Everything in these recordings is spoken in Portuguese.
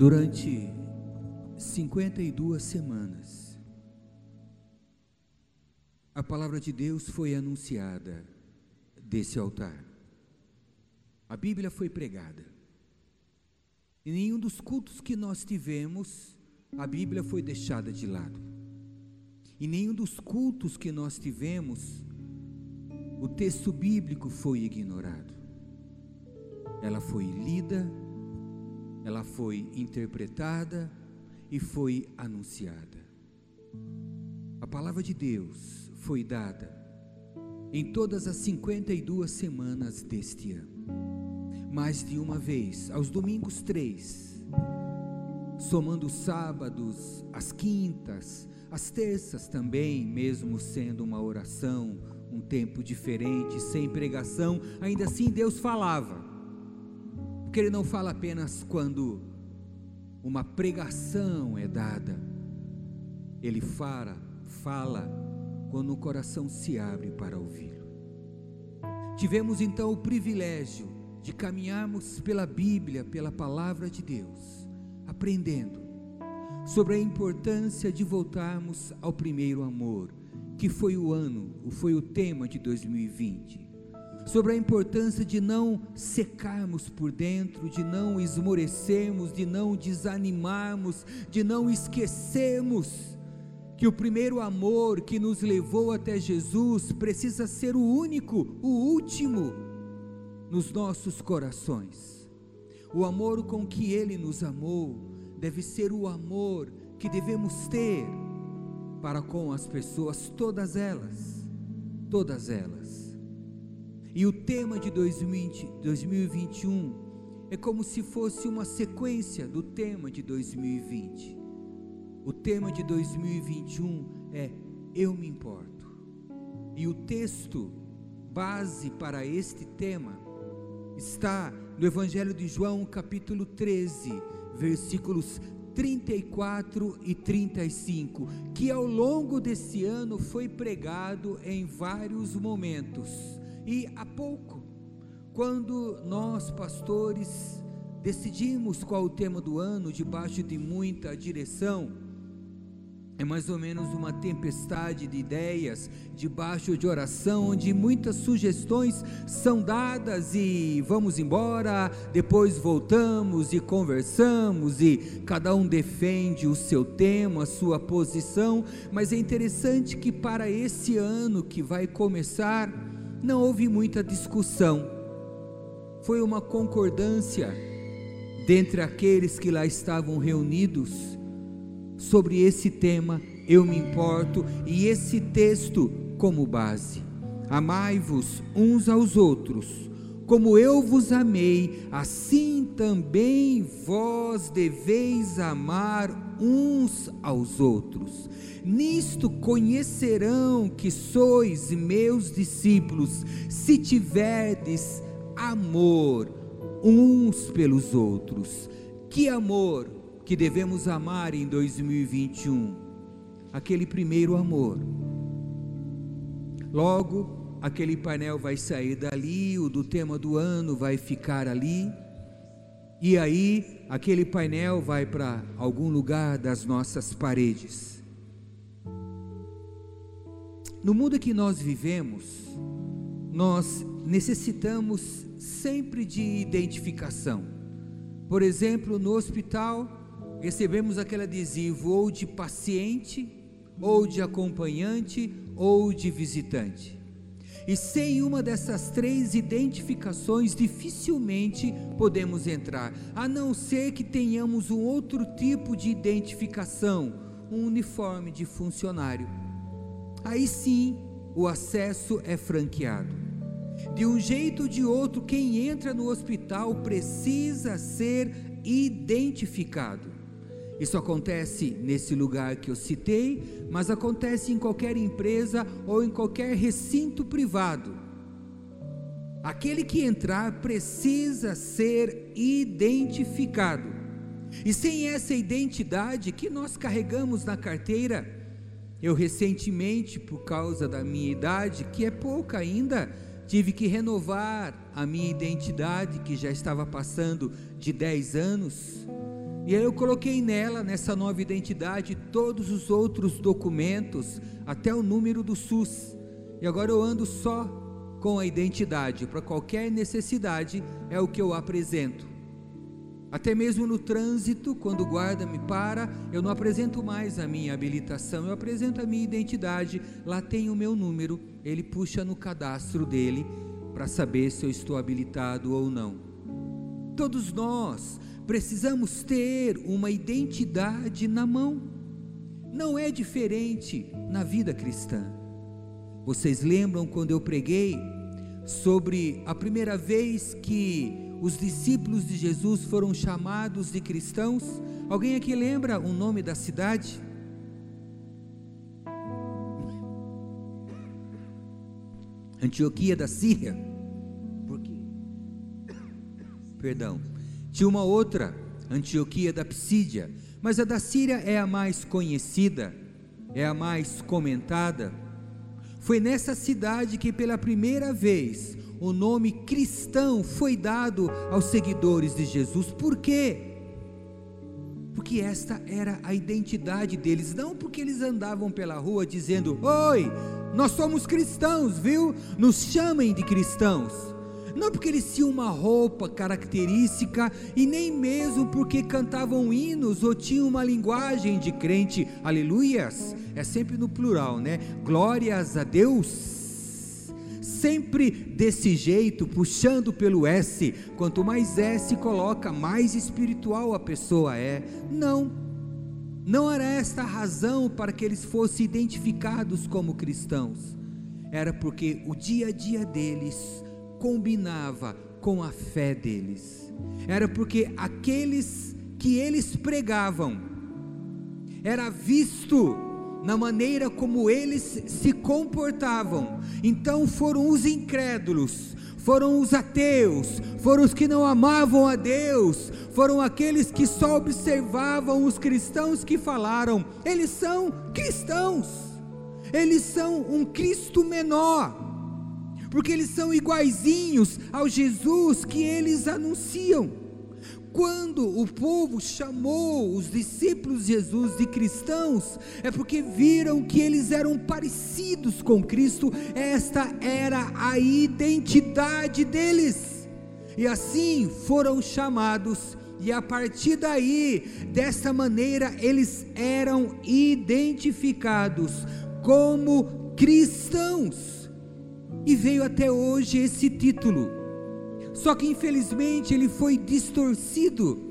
Durante 52 semanas, a palavra de Deus foi anunciada desse altar. A Bíblia foi pregada. Em nenhum dos cultos que nós tivemos, a Bíblia foi deixada de lado. Em nenhum dos cultos que nós tivemos, o texto bíblico foi ignorado. Ela foi lida, ela foi interpretada e foi anunciada. A palavra de Deus foi dada em todas as 52 semanas deste ano. Mais de uma vez, aos domingos três, somando os sábados, as quintas, as terças também, mesmo sendo uma oração, um tempo diferente, sem pregação, ainda assim Deus falava. Porque Ele não fala apenas quando uma pregação é dada, Ele fala, fala quando o coração se abre para ouvi-lo. Tivemos então o privilégio de caminharmos pela Bíblia, pela palavra de Deus, aprendendo sobre a importância de voltarmos ao primeiro amor, que foi o ano, foi o tema de 2020. Sobre a importância de não secarmos por dentro, de não esmorecermos, de não desanimarmos, de não esquecermos que o primeiro amor que nos levou até Jesus precisa ser o único, o último nos nossos corações. O amor com que Ele nos amou deve ser o amor que devemos ter para com as pessoas, todas elas, todas elas. E o tema de 2020, 2021 é como se fosse uma sequência do tema de 2020. O tema de 2021 é Eu me importo. E o texto base para este tema está no Evangelho de João, capítulo 13, versículos 34 e 35, que ao longo desse ano foi pregado em vários momentos. E há pouco, quando nós pastores decidimos qual o tema do ano, debaixo de muita direção, é mais ou menos uma tempestade de ideias, debaixo de oração, onde muitas sugestões são dadas e vamos embora, depois voltamos e conversamos e cada um defende o seu tema, a sua posição, mas é interessante que para esse ano que vai começar, não houve muita discussão, foi uma concordância dentre aqueles que lá estavam reunidos sobre esse tema eu me importo e esse texto como base. Amai-vos uns aos outros, como eu vos amei, assim também vós deveis amar uns aos outros. Nisto conhecerão que sois meus discípulos, se tiverdes amor uns pelos outros. Que amor! que devemos amar em 2021? Aquele primeiro amor. Logo, aquele painel vai sair dali, o do tema do ano vai ficar ali, e aí aquele painel vai para algum lugar das nossas paredes. No mundo que nós vivemos, nós necessitamos sempre de identificação. Por exemplo, no hospital, recebemos aquele adesivo ou de paciente, ou de acompanhante, ou de visitante. E sem uma dessas três identificações, dificilmente podemos entrar, a não ser que tenhamos um outro tipo de identificação, um uniforme de funcionário. Aí sim, o acesso é franqueado. De um jeito ou de outro, quem entra no hospital precisa ser identificado. Isso acontece nesse lugar que eu citei, mas acontece em qualquer empresa ou em qualquer recinto privado. Aquele que entrar precisa ser identificado. E sem essa identidade que nós carregamos na carteira, eu recentemente, por causa da minha idade, que é pouca ainda, tive que renovar a minha identidade, que já estava passando de 10 anos E aí eu coloquei nela, nessa nova identidade, todos os outros documentos, até o número do SUS. E agora eu ando só com a identidade, para qualquer necessidade é o que eu apresento. Até mesmo no trânsito, quando o guarda me para, eu não apresento mais a minha habilitação, eu apresento a minha identidade. Lá tem o meu número, ele puxa no cadastro dele para saber se eu estou habilitado ou não. Todos nós precisamos ter uma identidade na mão. Não é diferente na vida cristã. Vocês lembram quando eu preguei sobre a primeira vez que os discípulos de Jesus foram chamados de cristãos? Alguém aqui lembra o nome da cidade? Antioquia da Síria. Perdão, tinha uma outra, Antioquia da Psídia, mas a da Síria é a mais conhecida, é a mais comentada. Foi nessa cidade que pela primeira vez o nome cristão foi dado aos seguidores de Jesus. Por quê? Porque esta era a identidade deles, não porque eles andavam pela rua dizendo: Oi, nós somos cristãos, viu? Nos chamem de cristãos não porque eles tinham uma roupa característica e nem mesmo porque cantavam hinos ou tinham uma linguagem de crente, aleluias, é sempre no plural, né? Glórias a Deus. Sempre desse jeito, puxando pelo S, quanto mais S coloca, mais espiritual a pessoa é. Não, não era esta a razão para que eles fossem identificados como cristãos, era porque o dia a dia deles combinava com a fé deles. Era porque aqueles que eles pregavam era visto na maneira como eles se comportavam. Então foram os incrédulos, foram os ateus, foram os que não amavam a Deus, foram aqueles que só observavam os cristãos que falaram. Eles são cristãos. Eles são um Cristo menor porque eles são iguaizinhos ao Jesus que eles anunciam. Quando o povo chamou os discípulos de Jesus de cristãos, é porque viram que eles eram parecidos com Cristo, esta era a identidade deles, e assim foram chamados, e a partir daí, dessa maneira, eles eram identificados como cristãos e veio até hoje esse título. Só que infelizmente ele foi distorcido.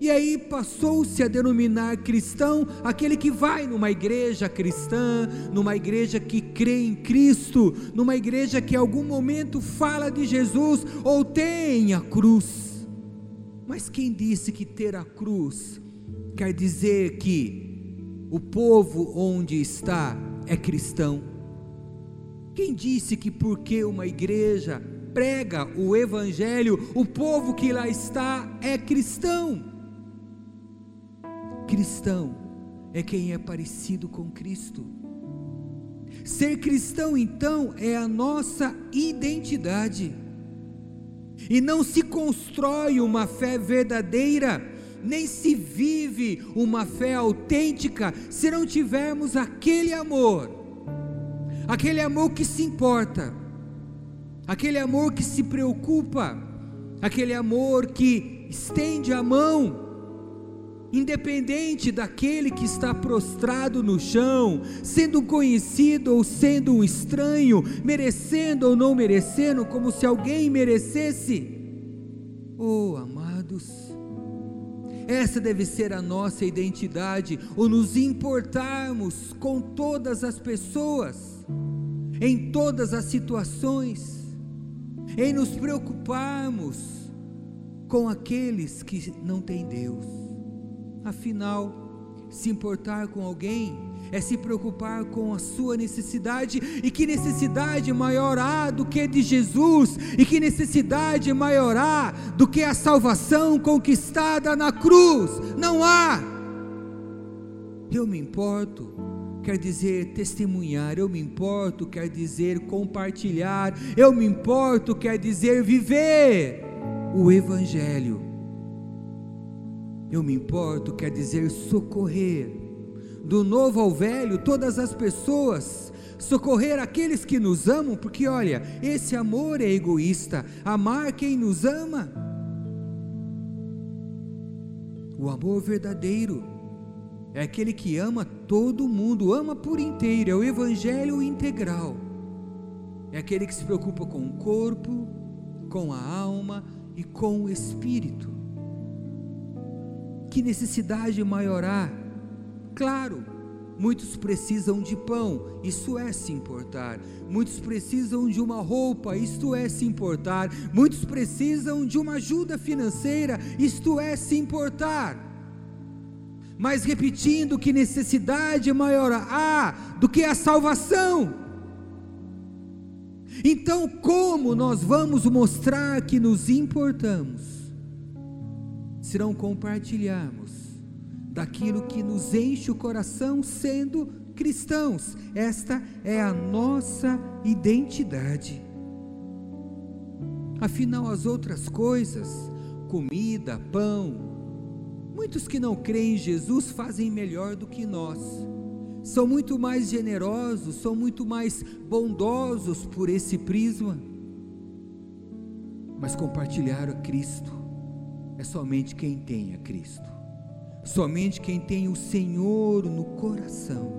E aí passou-se a denominar cristão aquele que vai numa igreja cristã, numa igreja que crê em Cristo, numa igreja que em algum momento fala de Jesus ou tem a cruz. Mas quem disse que ter a cruz quer dizer que o povo onde está é cristão? Quem disse que porque uma igreja prega o evangelho, o povo que lá está é cristão? Cristão é quem é parecido com Cristo. Ser cristão, então, é a nossa identidade. E não se constrói uma fé verdadeira, nem se vive uma fé autêntica, se não tivermos aquele amor aquele amor que se importa, aquele amor que se preocupa, aquele amor que estende a mão, independente daquele que está prostrado no chão, sendo conhecido ou sendo um estranho, merecendo ou não merecendo, como se alguém merecesse. Oh, amados, essa deve ser a nossa identidade, ou nos importarmos com todas as pessoas, em todas as situações, em nos preocuparmos com aqueles que não têm Deus. Afinal, se importar com alguém é se preocupar com a sua necessidade, e que necessidade maior há do que de Jesus, e que necessidade maior há do que a salvação conquistada na cruz? Não há. Eu me importo, quer dizer testemunhar, eu me importo, quer dizer compartilhar, eu me importo, quer dizer viver o Evangelho. Eu me importo quer dizer socorrer. Do novo ao velho, todas as pessoas, socorrer aqueles que nos amam, porque olha, esse amor é egoísta, amar quem nos ama. O amor verdadeiro é aquele que ama todo mundo, ama por inteiro, é o evangelho integral. É aquele que se preocupa com o corpo, com a alma e com o espírito. Que necessidade maior há? Claro, muitos precisam de pão, isso é se importar. Muitos precisam de uma roupa, isto é se importar. Muitos precisam de uma ajuda financeira, isto é se importar mas repetindo que necessidade maior há do que a salvação. Então, como nós vamos mostrar que nos importamos? Se não compartilharmos daquilo que nos enche o coração sendo cristãos. Esta é a nossa identidade. Afinal, as outras coisas, comida, pão, Muitos que não creem em Jesus fazem melhor do que nós. São muito mais generosos, são muito mais bondosos por esse prisma. Mas compartilhar a Cristo é somente quem tem a Cristo. Somente quem tem o Senhor no coração.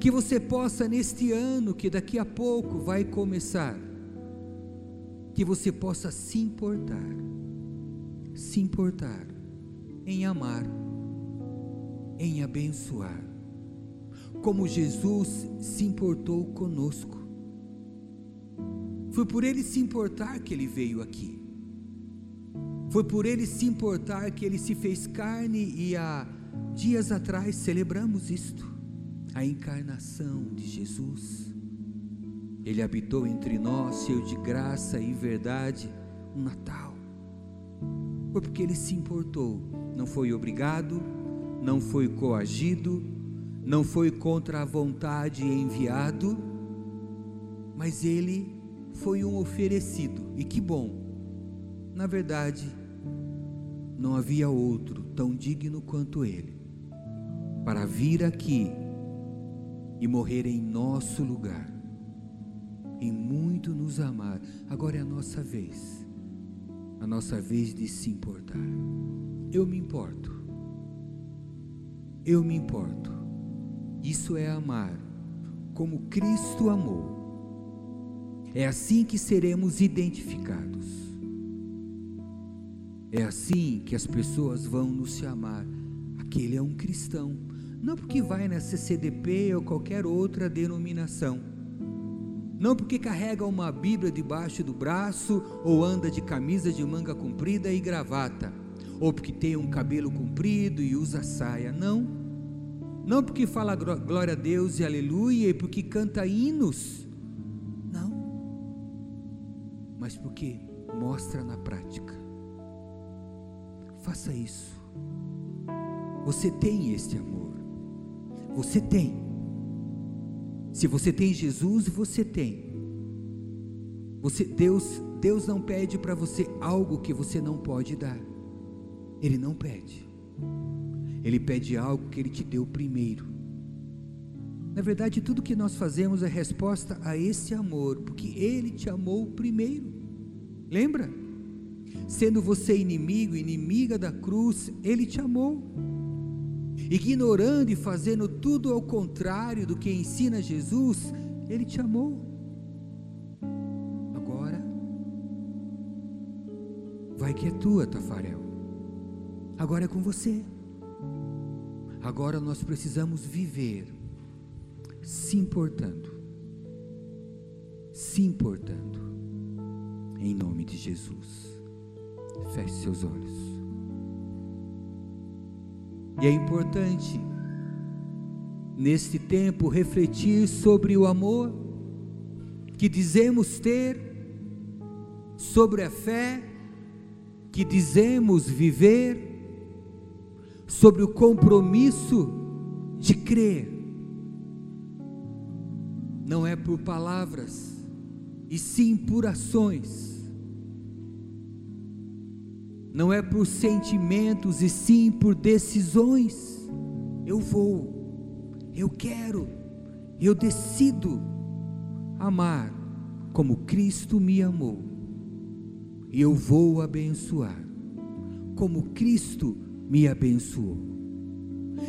Que você possa neste ano que daqui a pouco vai começar, que você possa se importar, se importar em amar, em abençoar, como Jesus se importou conosco. Foi por ele se importar que ele veio aqui. Foi por ele se importar que ele se fez carne e há dias atrás celebramos isto, a encarnação de Jesus. Ele habitou entre nós, cheio de graça e verdade, um Natal. Foi porque ele se importou não foi obrigado, não foi coagido, não foi contra a vontade enviado, mas ele foi um oferecido, e que bom. Na verdade, não havia outro tão digno quanto ele, para vir aqui e morrer em nosso lugar, em muito nos amar. Agora é a nossa vez, a nossa vez de se importar. Eu me importo. Eu me importo. Isso é amar como Cristo amou. É assim que seremos identificados. É assim que as pessoas vão nos chamar. Aquele é um cristão. Não porque vai na CCDP ou qualquer outra denominação. Não porque carrega uma Bíblia debaixo do braço ou anda de camisa de manga comprida e gravata ou porque tem um cabelo comprido e usa saia, não. Não porque fala glória a Deus e aleluia e porque canta hinos, não. Mas porque mostra na prática. Faça isso. Você tem este amor. Você tem. Se você tem Jesus, você tem. Você Deus, Deus não pede para você algo que você não pode dar. Ele não pede. Ele pede algo que ele te deu primeiro. Na verdade, tudo que nós fazemos é resposta a esse amor, porque ele te amou primeiro. Lembra? Sendo você inimigo, inimiga da cruz, ele te amou. Ignorando e fazendo tudo ao contrário do que ensina Jesus, ele te amou. Agora, vai que é tua, Tafarel. Agora é com você. Agora nós precisamos viver se importando. Se importando. Em nome de Jesus. Feche seus olhos. E é importante, neste tempo, refletir sobre o amor que dizemos ter, sobre a fé que dizemos viver sobre o compromisso de crer. Não é por palavras, e sim por ações. não é por sentimentos e sim por decisões. Eu vou, eu quero, eu decido amar como Cristo me amou, e eu vou abençoar como Cristo me abençoou.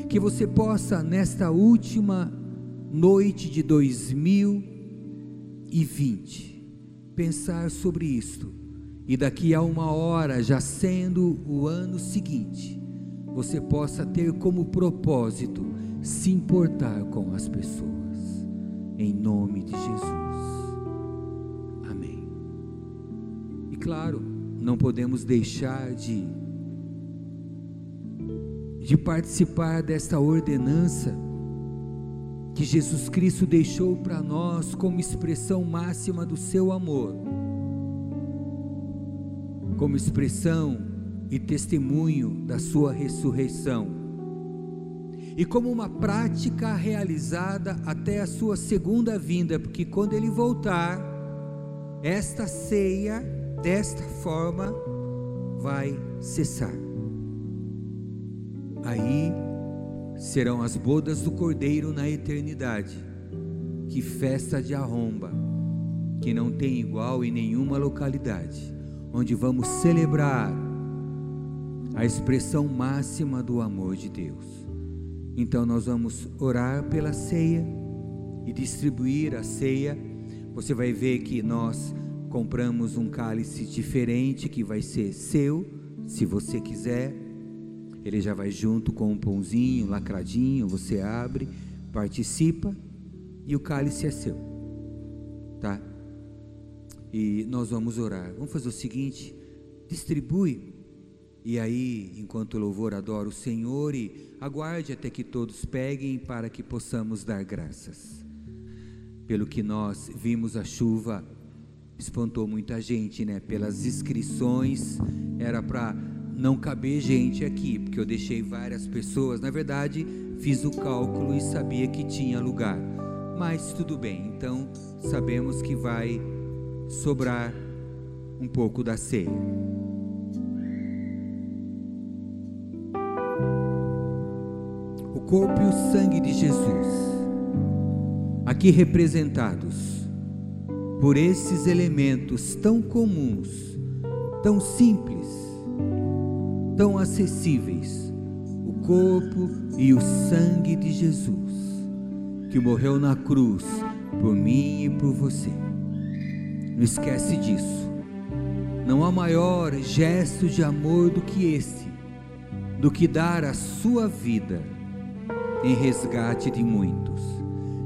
Que você possa, nesta última noite de 2020, pensar sobre isto, e daqui a uma hora, já sendo o ano seguinte, você possa ter como propósito se importar com as pessoas, em nome de Jesus. Amém. E claro, não podemos deixar de de participar desta ordenança que Jesus Cristo deixou para nós como expressão máxima do seu amor, como expressão e testemunho da sua ressurreição, e como uma prática realizada até a sua segunda vinda, porque quando ele voltar, esta ceia, desta forma, vai cessar. Aí serão as bodas do Cordeiro na eternidade. Que festa de arromba, que não tem igual em nenhuma localidade, onde vamos celebrar a expressão máxima do amor de Deus. Então nós vamos orar pela ceia e distribuir a ceia. Você vai ver que nós compramos um cálice diferente que vai ser seu, se você quiser ele já vai junto com um pãozinho lacradinho, você abre, participa e o cálice é seu. Tá? E nós vamos orar. Vamos fazer o seguinte: distribui. E aí, enquanto louvor adora o Senhor, e aguarde até que todos peguem para que possamos dar graças. Pelo que nós vimos a chuva espantou muita gente, né? Pelas inscrições era para não caber gente aqui, porque eu deixei várias pessoas. Na verdade, fiz o cálculo e sabia que tinha lugar. Mas tudo bem, então sabemos que vai sobrar um pouco da ceia. O corpo e o sangue de Jesus, aqui representados por esses elementos tão comuns, tão simples, tão acessíveis, o corpo e o sangue de Jesus, que morreu na cruz por mim e por você. Não esquece disso. Não há maior gesto de amor do que esse, do que dar a sua vida em resgate de muitos.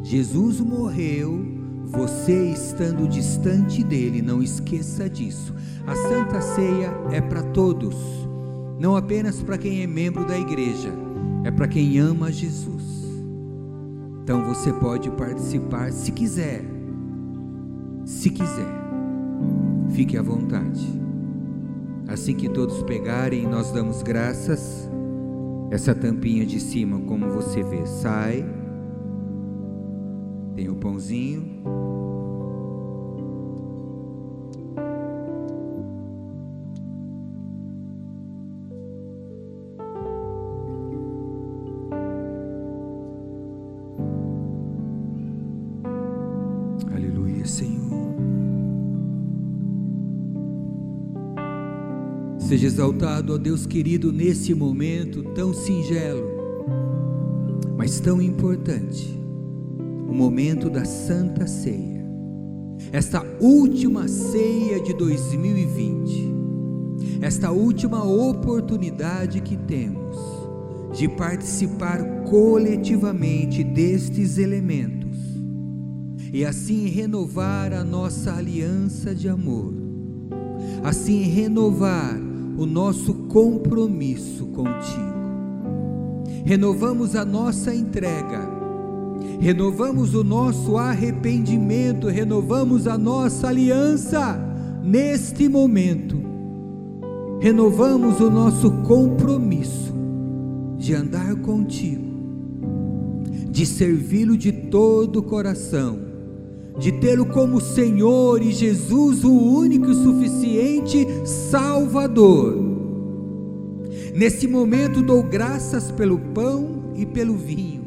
Jesus morreu, você estando distante dele, não esqueça disso. A Santa Ceia é para todos não apenas para quem é membro da igreja, é para quem ama Jesus. Então você pode participar se quiser, se quiser, fique à vontade. Assim que todos pegarem, nós damos graças. Essa tampinha de cima, como você vê, sai. Tem o pãozinho. Seja exaltado, ó Deus querido, nesse momento tão singelo, mas tão importante, o momento da Santa Ceia, esta última ceia de 2020, esta última oportunidade que temos de participar coletivamente destes elementos e assim renovar a nossa aliança de amor, assim renovar o nosso compromisso contigo. Renovamos a nossa entrega, renovamos o nosso arrependimento, renovamos a nossa aliança neste momento. Renovamos o nosso compromisso de andar contigo, de servi-lo de todo o coração de tê-lo como Senhor e Jesus, o único e suficiente Salvador, Nesse momento dou graças pelo pão e pelo vinho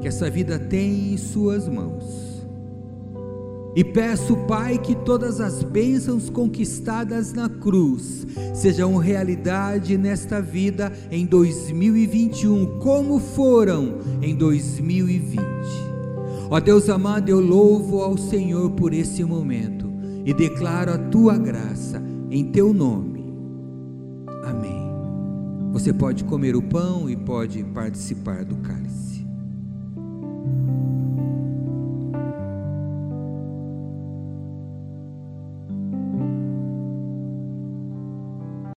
que essa vida tem em Suas mãos. E peço, Pai, que todas as bênçãos conquistadas na cruz sejam realidade nesta vida em 2021, como foram em 2020. Ó Deus amado, eu louvo ao Senhor por esse momento e declaro a tua graça em teu nome. Amém. Você pode comer o pão e pode participar do cálice.